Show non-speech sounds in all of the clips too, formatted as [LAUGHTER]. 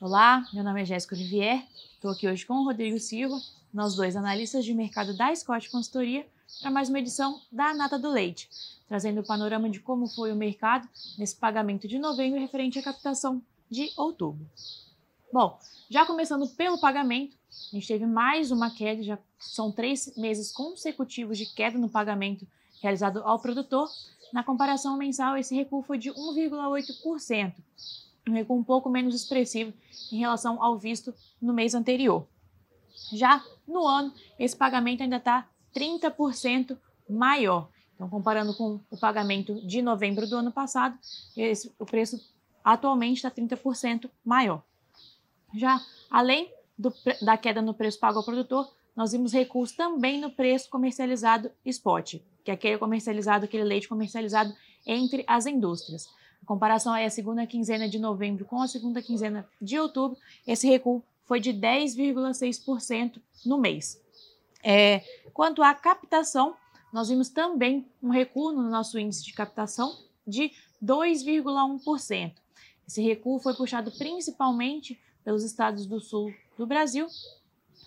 Olá, meu nome é Jéssica Olivier, estou aqui hoje com o Rodrigo Silva, nós dois analistas de mercado da Scott Consultoria, para mais uma edição da Nata do Leite, trazendo o panorama de como foi o mercado nesse pagamento de novembro referente à captação de outubro. Bom, já começando pelo pagamento, a gente teve mais uma queda, já são três meses consecutivos de queda no pagamento realizado ao produtor. Na comparação mensal, esse recuo foi de 1,8%, um recuo um pouco menos expressivo em relação ao visto no mês anterior. Já no ano, esse pagamento ainda está 30% maior. Então, comparando com o pagamento de novembro do ano passado, esse, o preço atualmente está 30% maior. Já além do, da queda no preço pago ao produtor, nós vimos recuos também no preço comercializado spot, que é aquele comercializado, aquele leite comercializado entre as indústrias. A comparação aí a segunda quinzena de novembro com a segunda quinzena de outubro, esse recuo foi de 10,6% no mês. É, quanto à captação, nós vimos também um recuo no nosso índice de captação de 2,1%. Esse recuo foi puxado principalmente pelos estados do sul do Brasil,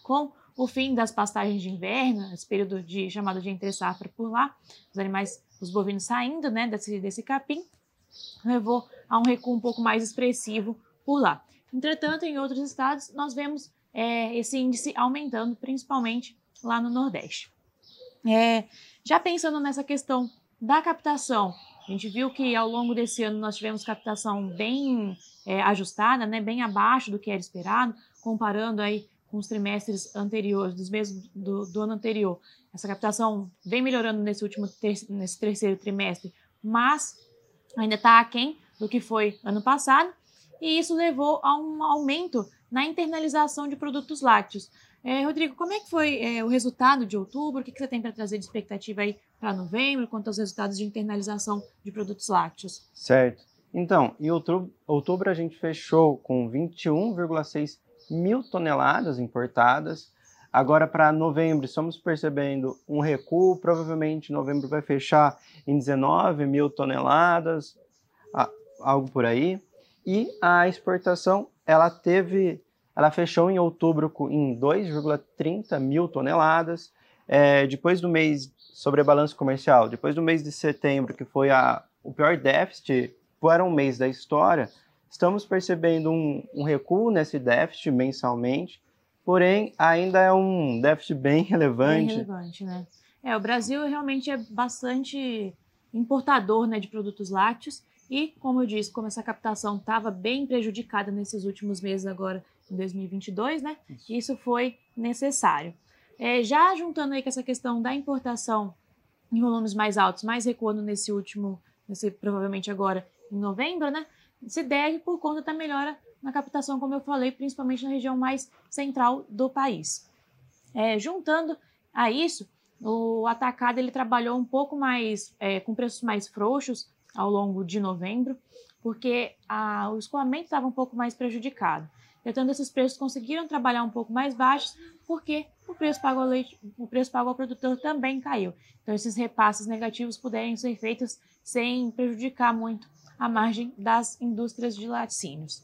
com o fim das pastagens de inverno, esse período de chamado de entre safra por lá, os animais, os bovinos saindo né, desse, desse capim, levou a um recuo um pouco mais expressivo por lá. Entretanto, em outros estados, nós vemos é, esse índice aumentando, principalmente lá no Nordeste. É, já pensando nessa questão da captação, a gente viu que ao longo desse ano nós tivemos captação bem é, ajustada, né, bem abaixo do que era esperado, comparando aí com os trimestres anteriores, dos meses do, do ano anterior. Essa captação vem melhorando nesse último ter, nesse terceiro trimestre, mas ainda está aquém do que foi ano passado, e isso levou a um aumento na internalização de produtos lácteos. É, Rodrigo, como é que foi é, o resultado de outubro? O que, que você tem para trazer de expectativa aí para novembro, quanto aos resultados de internalização de produtos lácteos? Certo. Então, em outubro, outubro a gente fechou com 21,6 mil toneladas importadas. Agora, para novembro, estamos percebendo um recuo. Provavelmente, novembro vai fechar em 19 mil toneladas, algo por aí. E a exportação, ela teve ela fechou em outubro em 2,30 mil toneladas. É, depois do mês sobre balanço comercial, depois do mês de setembro, que foi a, o pior déficit para um mês da história, estamos percebendo um, um recuo nesse déficit mensalmente, porém ainda é um déficit bem [LAUGHS] relevante. Bem relevante, né? É, o Brasil realmente é bastante importador né, de produtos lácteos e, como eu disse, como essa captação estava bem prejudicada nesses últimos meses agora em 2022, né? Isso, Isso foi necessário. É, já juntando aí com essa questão da importação em volumes mais altos, mais recuando nesse último, nesse, provavelmente agora em novembro, né? Se deve por conta da melhora na captação, como eu falei, principalmente na região mais central do país. É, juntando a isso, o atacado ele trabalhou um pouco mais, é, com preços mais frouxos ao longo de novembro, porque a, o escoamento estava um pouco mais prejudicado. Portanto, esses preços conseguiram trabalhar um pouco mais baixos, porque o preço pago ao, leite, o preço pago ao produtor também caiu. Então, esses repasses negativos puderem ser feitos sem prejudicar muito a margem das indústrias de laticínios.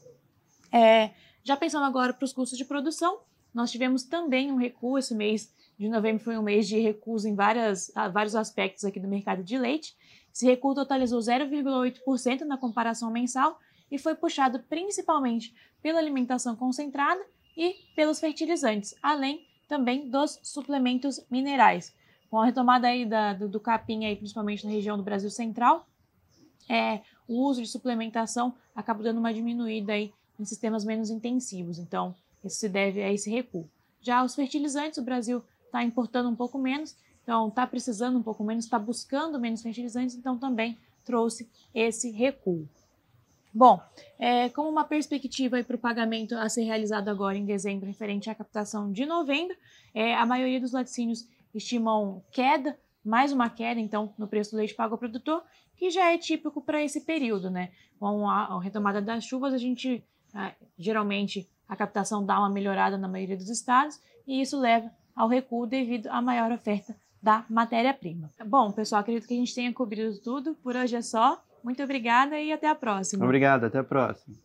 É, já pensando agora para os custos de produção, nós tivemos também um recuo. Esse mês de novembro foi um mês de recuo em várias, vários aspectos aqui do mercado de leite. Esse recuo totalizou 0,8% na comparação mensal e foi puxado principalmente pela alimentação concentrada e pelos fertilizantes, além também dos suplementos minerais. Com a retomada aí da, do, do capim, aí, principalmente na região do Brasil Central, é, o uso de suplementação acaba dando uma diminuída aí em sistemas menos intensivos. Então, isso se deve a esse recuo. Já os fertilizantes, o Brasil está importando um pouco menos, então está precisando um pouco menos, está buscando menos fertilizantes, então também trouxe esse recuo. Bom, é, como uma perspectiva para o pagamento a ser realizado agora em dezembro, referente à captação de novembro, é, a maioria dos laticínios estimam queda, mais uma queda, então, no preço do leite pago ao produtor, que já é típico para esse período, né? Com a, retomada das chuvas, a gente, a, geralmente, a captação dá uma melhorada na maioria dos estados, e isso leva ao recuo devido à maior oferta da matéria-prima. Bom, pessoal, acredito que a gente tenha cobrido tudo. Por hoje é só. Muito obrigada e até a próxima. Obrigado, até a próxima.